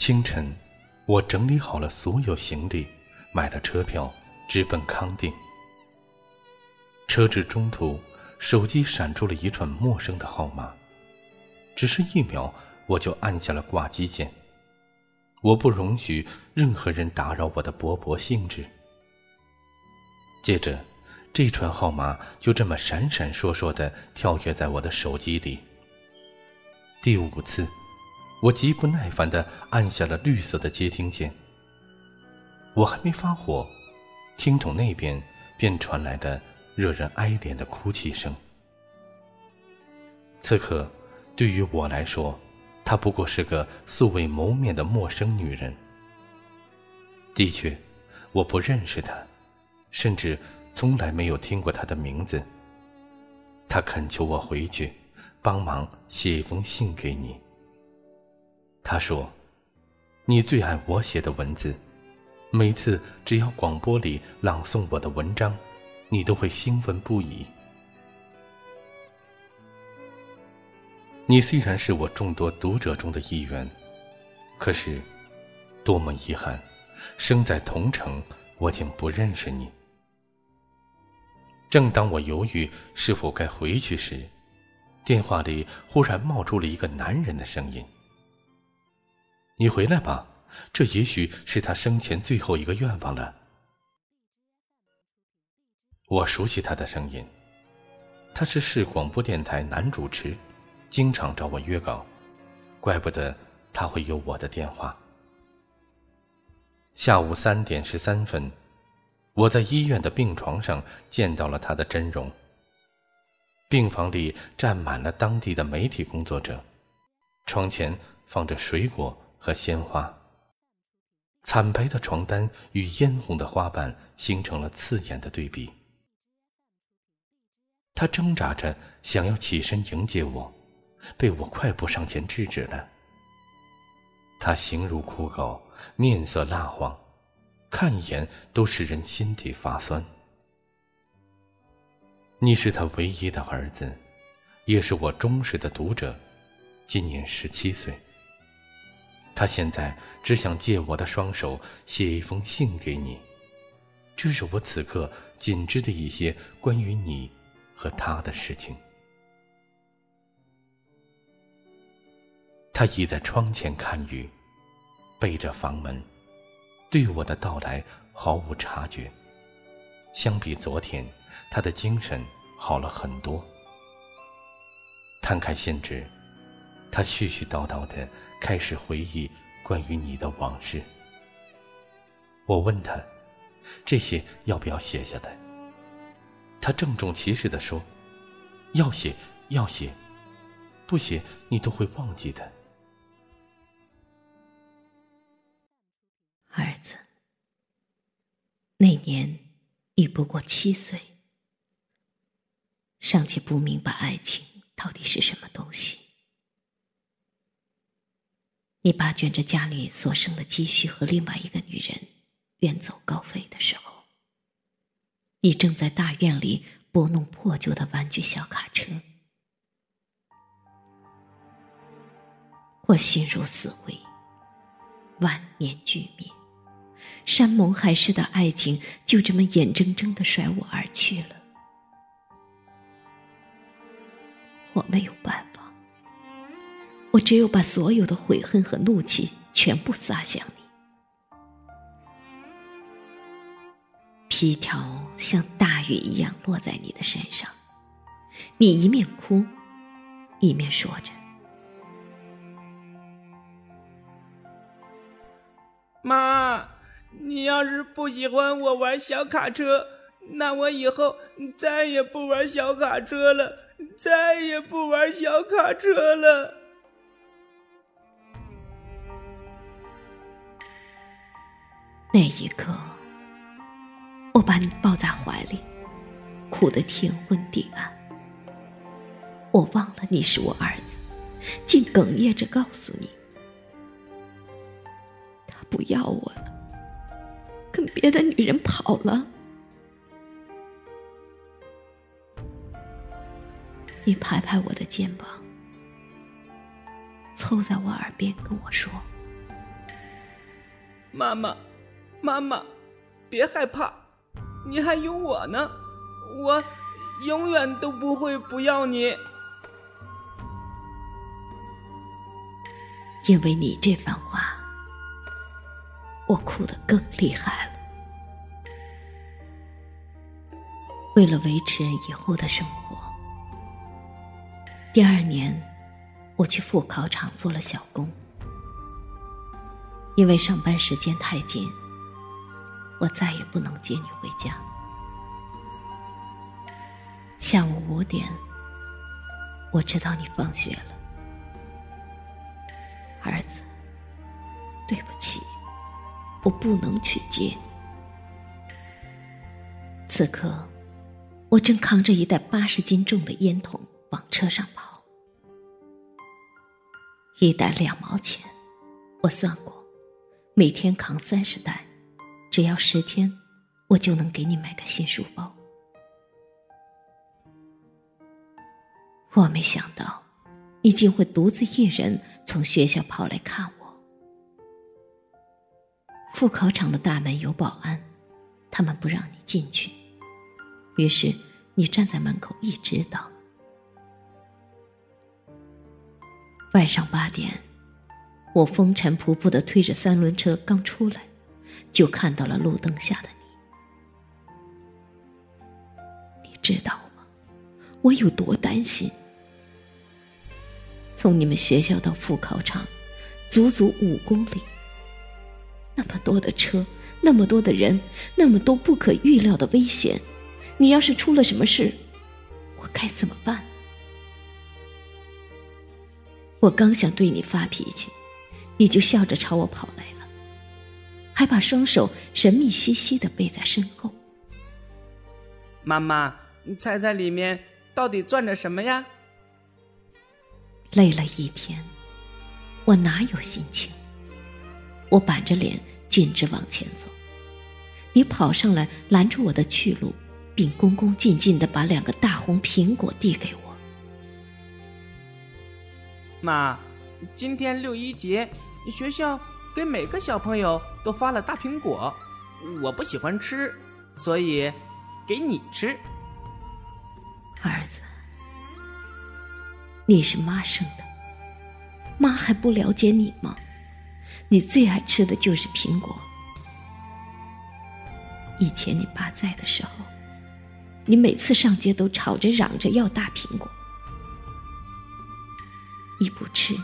清晨，我整理好了所有行李，买了车票，直奔康定。车至中途，手机闪出了一串陌生的号码，只是一秒，我就按下了挂机键。我不容许任何人打扰我的勃勃兴致。接着，这串号码就这么闪闪烁烁的跳跃在我的手机里。第五次，我极不耐烦的按下了绿色的接听键。我还没发火，听筒那边便传来了惹人哀怜的哭泣声。此刻，对于我来说，她不过是个素未谋面的陌生女人。的确，我不认识她，甚至从来没有听过她的名字。她恳求我回去，帮忙写一封信给你。他说：“你最爱我写的文字，每次只要广播里朗诵我的文章，你都会兴奋不已。”你虽然是我众多读者中的一员，可是，多么遗憾，生在同城，我竟不认识你。正当我犹豫是否该回去时，电话里忽然冒出了一个男人的声音：“你回来吧，这也许是他生前最后一个愿望了。”我熟悉他的声音，他是市广播电台男主持。经常找我约稿，怪不得他会有我的电话。下午三点十三分，我在医院的病床上见到了他的真容。病房里站满了当地的媒体工作者，床前放着水果和鲜花，惨白的床单与嫣红的花瓣形成了刺眼的对比。他挣扎着想要起身迎接我。被我快步上前制止了。他形如枯槁，面色蜡黄，看一眼都使人心底发酸。你是他唯一的儿子，也是我忠实的读者，今年十七岁。他现在只想借我的双手写一封信给你，这是我此刻仅知的一些关于你和他的事情。他倚在窗前看雨，背着房门，对我的到来毫无察觉。相比昨天，他的精神好了很多。摊开信纸，他絮絮叨叨的开始回忆关于你的往事。我问他：“这些要不要写下来？”他郑重其事的说：“要写，要写，不写你都会忘记的。”儿子，那年你不过七岁，尚且不明白爱情到底是什么东西。你爸卷着家里所剩的积蓄和另外一个女人远走高飞的时候，你正在大院里拨弄破旧的玩具小卡车。我心如死灰，万念俱灭。山盟海誓的爱情就这么眼睁睁的甩我而去了，我没有办，只有把所有的悔恨和怒气全部撒向你。皮条像大雨一样落在你的身上，你一面哭，一面说着：“妈。”你要是不喜欢我玩小卡车，那我以后再也不玩小卡车了，再也不玩小卡车了。那一刻，我把你抱在怀里，哭得天昏地暗。我忘了你是我儿子，竟哽咽着告诉你，他不要我了。跟别的女人跑了，你拍拍我的肩膀，凑在我耳边跟我说：“妈妈，妈妈，别害怕，你还有我呢，我永远都不会不要你。因为你这番话，我哭得更厉害了。为了维持以后的生活，第二年我去副考场做了小工。因为上班时间太紧，我再也不能接你回家。下午五点，我知道你放学了，儿子，对不起，我不能去接你。此刻，我正扛着一袋八十斤重的烟筒往车上跑，一袋两毛钱，我算过。每天扛三十袋，只要十天，我就能给你买个新书包。我没想到，你竟会独自一人从学校跑来看我。副考场的大门有保安，他们不让你进去，于是你站在门口一直等。晚上八点。我风尘仆仆的推着三轮车刚出来，就看到了路灯下的你。你知道吗？我有多担心？从你们学校到副考场，足足五公里，那么多的车，那么多的人，那么多不可预料的危险，你要是出了什么事，我该怎么办？我刚想对你发脾气。你就笑着朝我跑来，还把双手神秘兮兮的背在身后。妈妈，你猜猜里面到底攥着什么呀？累了一天，我哪有心情？我板着脸径直往前走，你跑上来拦住我的去路，并恭恭敬敬的把两个大红苹果递给我。妈，今天六一节。学校给每个小朋友都发了大苹果，我不喜欢吃，所以给你吃。儿子，你是妈生的，妈还不了解你吗？你最爱吃的就是苹果。以前你爸在的时候，你每次上街都吵着嚷着要大苹果，你不吃。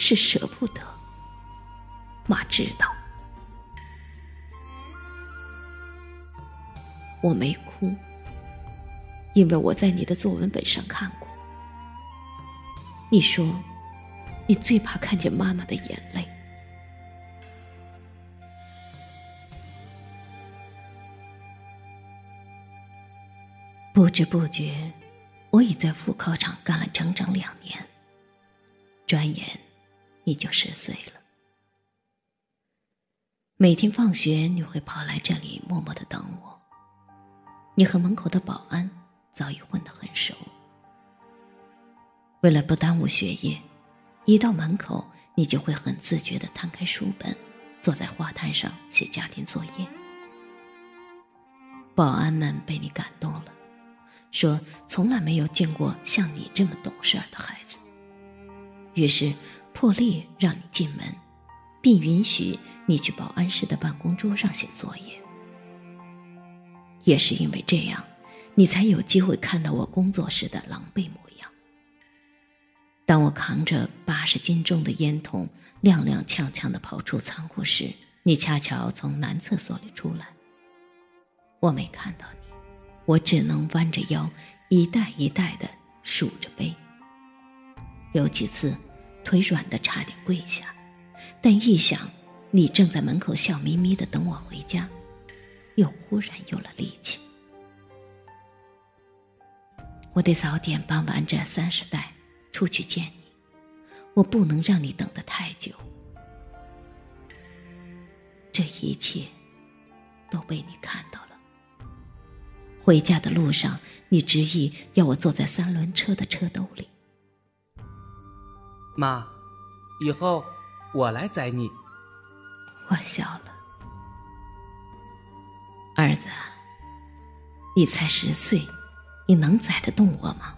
是舍不得，妈知道。我没哭，因为我在你的作文本上看过。你说，你最怕看见妈妈的眼泪。不知不觉，我已在副考场干了整整两年。转眼。你就十岁了。每天放学，你会跑来这里默默的等我。你和门口的保安早已混得很熟。为了不耽误学业，一到门口，你就会很自觉的摊开书本，坐在花坛上写家庭作业。保安们被你感动了，说从来没有见过像你这么懂事的孩子。于是。破例让你进门，并允许你去保安室的办公桌上写作业。也是因为这样，你才有机会看到我工作时的狼狈模样。当我扛着八十斤重的烟筒，踉踉跄跄的跑出仓库时，你恰巧从男厕所里出来。我没看到你，我只能弯着腰，一袋一袋的数着背。有几次。腿软的差点跪下，但一想你正在门口笑眯眯的等我回家，又忽然有了力气。我得早点搬完这三十袋，出去见你。我不能让你等得太久。这一切都被你看到了。回家的路上，你执意要我坐在三轮车的车兜里。妈，以后我来载你。我笑了，儿子，你才十岁，你能载得动我吗？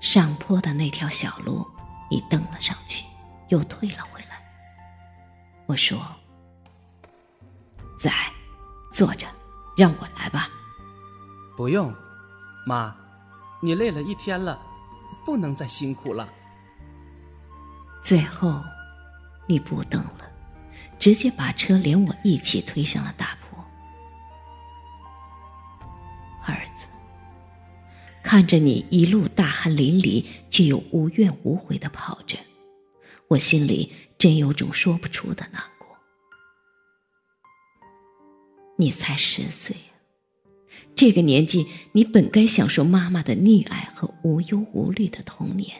上坡的那条小路，你蹬了上去，又退了回来。我说：“在，坐着，让我来吧。”不用，妈，你累了一天了，不能再辛苦了。最后，你不等了，直接把车连我一起推上了大坡。儿子，看着你一路大汗淋漓，却又无怨无悔的跑着，我心里真有种说不出的难过。你才十岁。这个年纪，你本该享受妈妈的溺爱和无忧无虑的童年，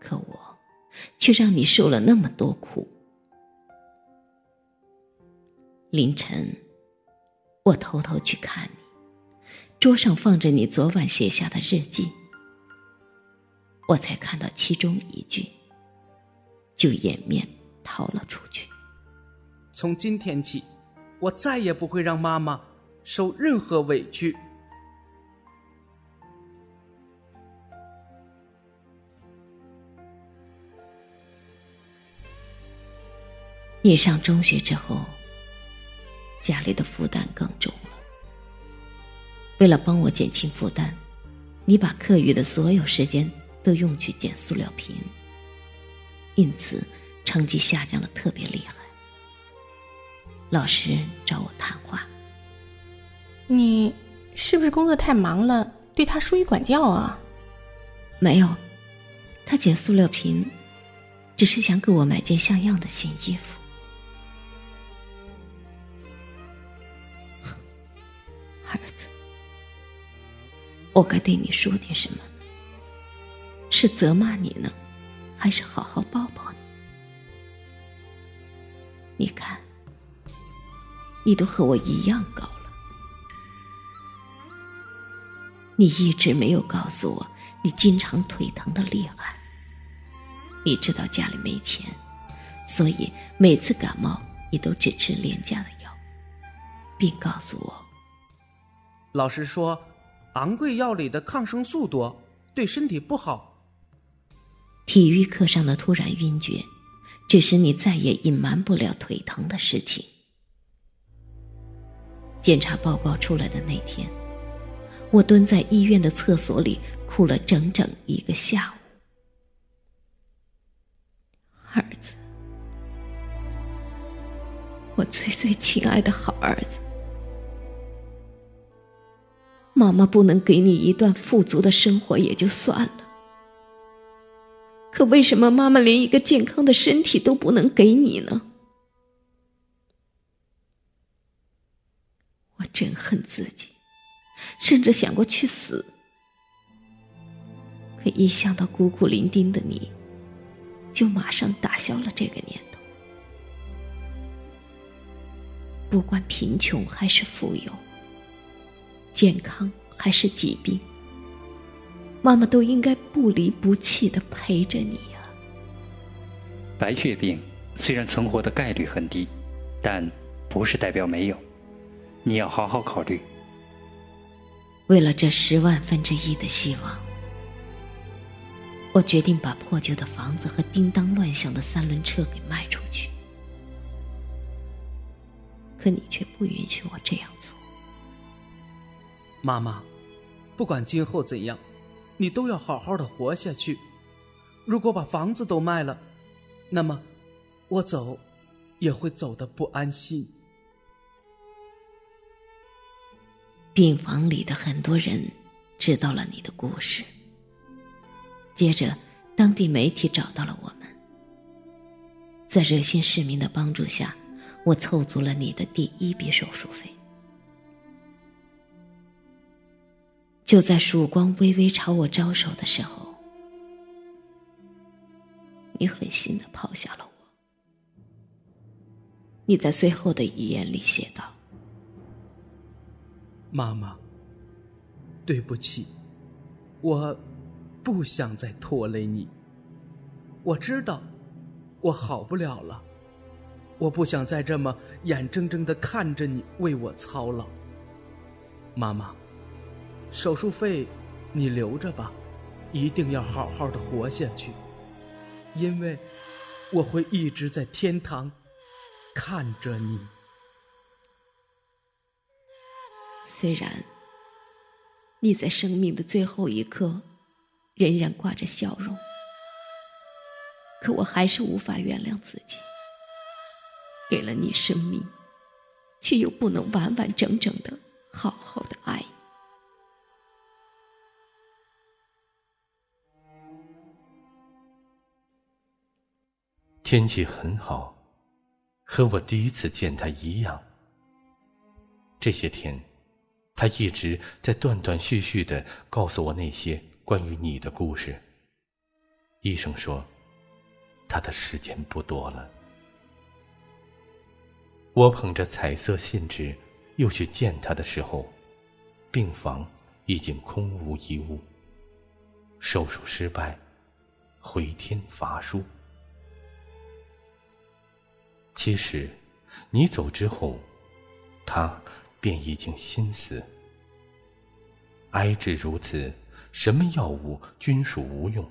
可我却让你受了那么多苦。凌晨，我偷偷去看你，桌上放着你昨晚写下的日记，我才看到其中一句，就掩面逃了出去。从今天起，我再也不会让妈妈。受任何委屈。你上中学之后，家里的负担更重了。为了帮我减轻负担，你把课余的所有时间都用去捡塑料瓶，因此成绩下降的特别厉害。老师找我谈话。你是不是工作太忙了，对他疏于管教啊？没有，他捡塑料瓶，只是想给我买件像样的新衣服。我该对你说点什么？是责骂你呢，还是好好抱抱你？你看，你都和我一样高了。你一直没有告诉我，你经常腿疼的厉害。你知道家里没钱，所以每次感冒你都只吃廉价的药，并告诉我，老师说，昂贵药里的抗生素多，对身体不好。体育课上的突然晕厥，致使你再也隐瞒不了腿疼的事情。检查报告出来的那天。我蹲在医院的厕所里哭了整整一个下午。儿子，我最最亲爱的好儿子，妈妈不能给你一段富足的生活也就算了，可为什么妈妈连一个健康的身体都不能给你呢？我真恨自己。甚至想过去死，可一想到孤苦伶仃的你，就马上打消了这个念头。不管贫穷还是富有，健康还是疾病，妈妈都应该不离不弃的陪着你呀。白血病虽然存活的概率很低，但不是代表没有，你要好好考虑。为了这十万分之一的希望，我决定把破旧的房子和叮当乱响的三轮车给卖出去。可你却不允许我这样做。妈妈，不管今后怎样，你都要好好的活下去。如果把房子都卖了，那么我走也会走的不安心。病房里的很多人知道了你的故事。接着，当地媒体找到了我们，在热心市民的帮助下，我凑足了你的第一笔手术费。就在曙光微微朝我招手的时候，你狠心的抛下了我。你在最后的遗言里写道。妈妈，对不起，我不想再拖累你。我知道我好不了了。我不想再这么眼睁睁的看着你为我操劳。妈妈，手术费你留着吧，一定要好好的活下去，因为我会一直在天堂看着你。虽然你在生命的最后一刻仍然挂着笑容，可我还是无法原谅自己。给了你生命，却又不能完完整整的好好的天气很好，和我第一次见他一样。这些天，他一直在断断续续的告诉我那些关于你的故事。医生说，他的时间不多了。我捧着彩色信纸，又去见他的时候，病房已经空无一物。手术失败，回天乏术。其实，你走之后，他便已经心死。哀至如此，什么药物均属无用。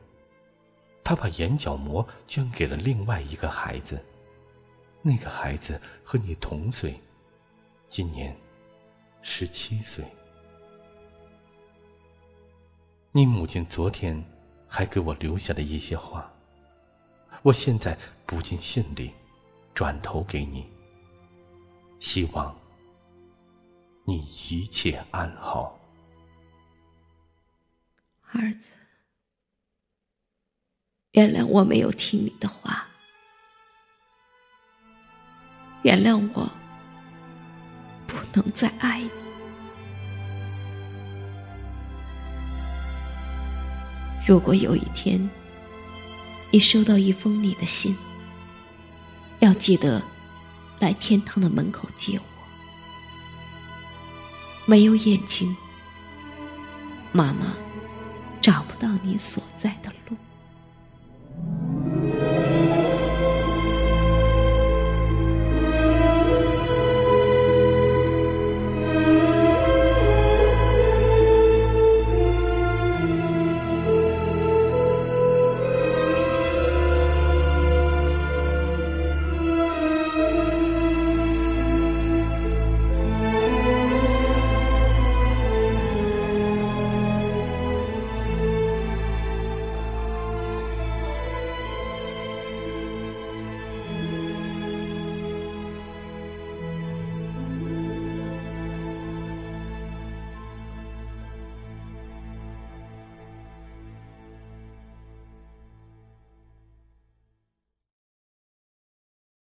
他把眼角膜捐给了另外一个孩子。那个孩子和你同岁，今年十七岁。你母亲昨天还给我留下了一些话，我现在不禁信里，转头给你。希望你一切安好，儿子。原谅我没有听你的话。原谅我，不能再爱你。如果有一天，你收到一封你的信，要记得来天堂的门口接我。没有眼睛，妈妈找不到你所在的路。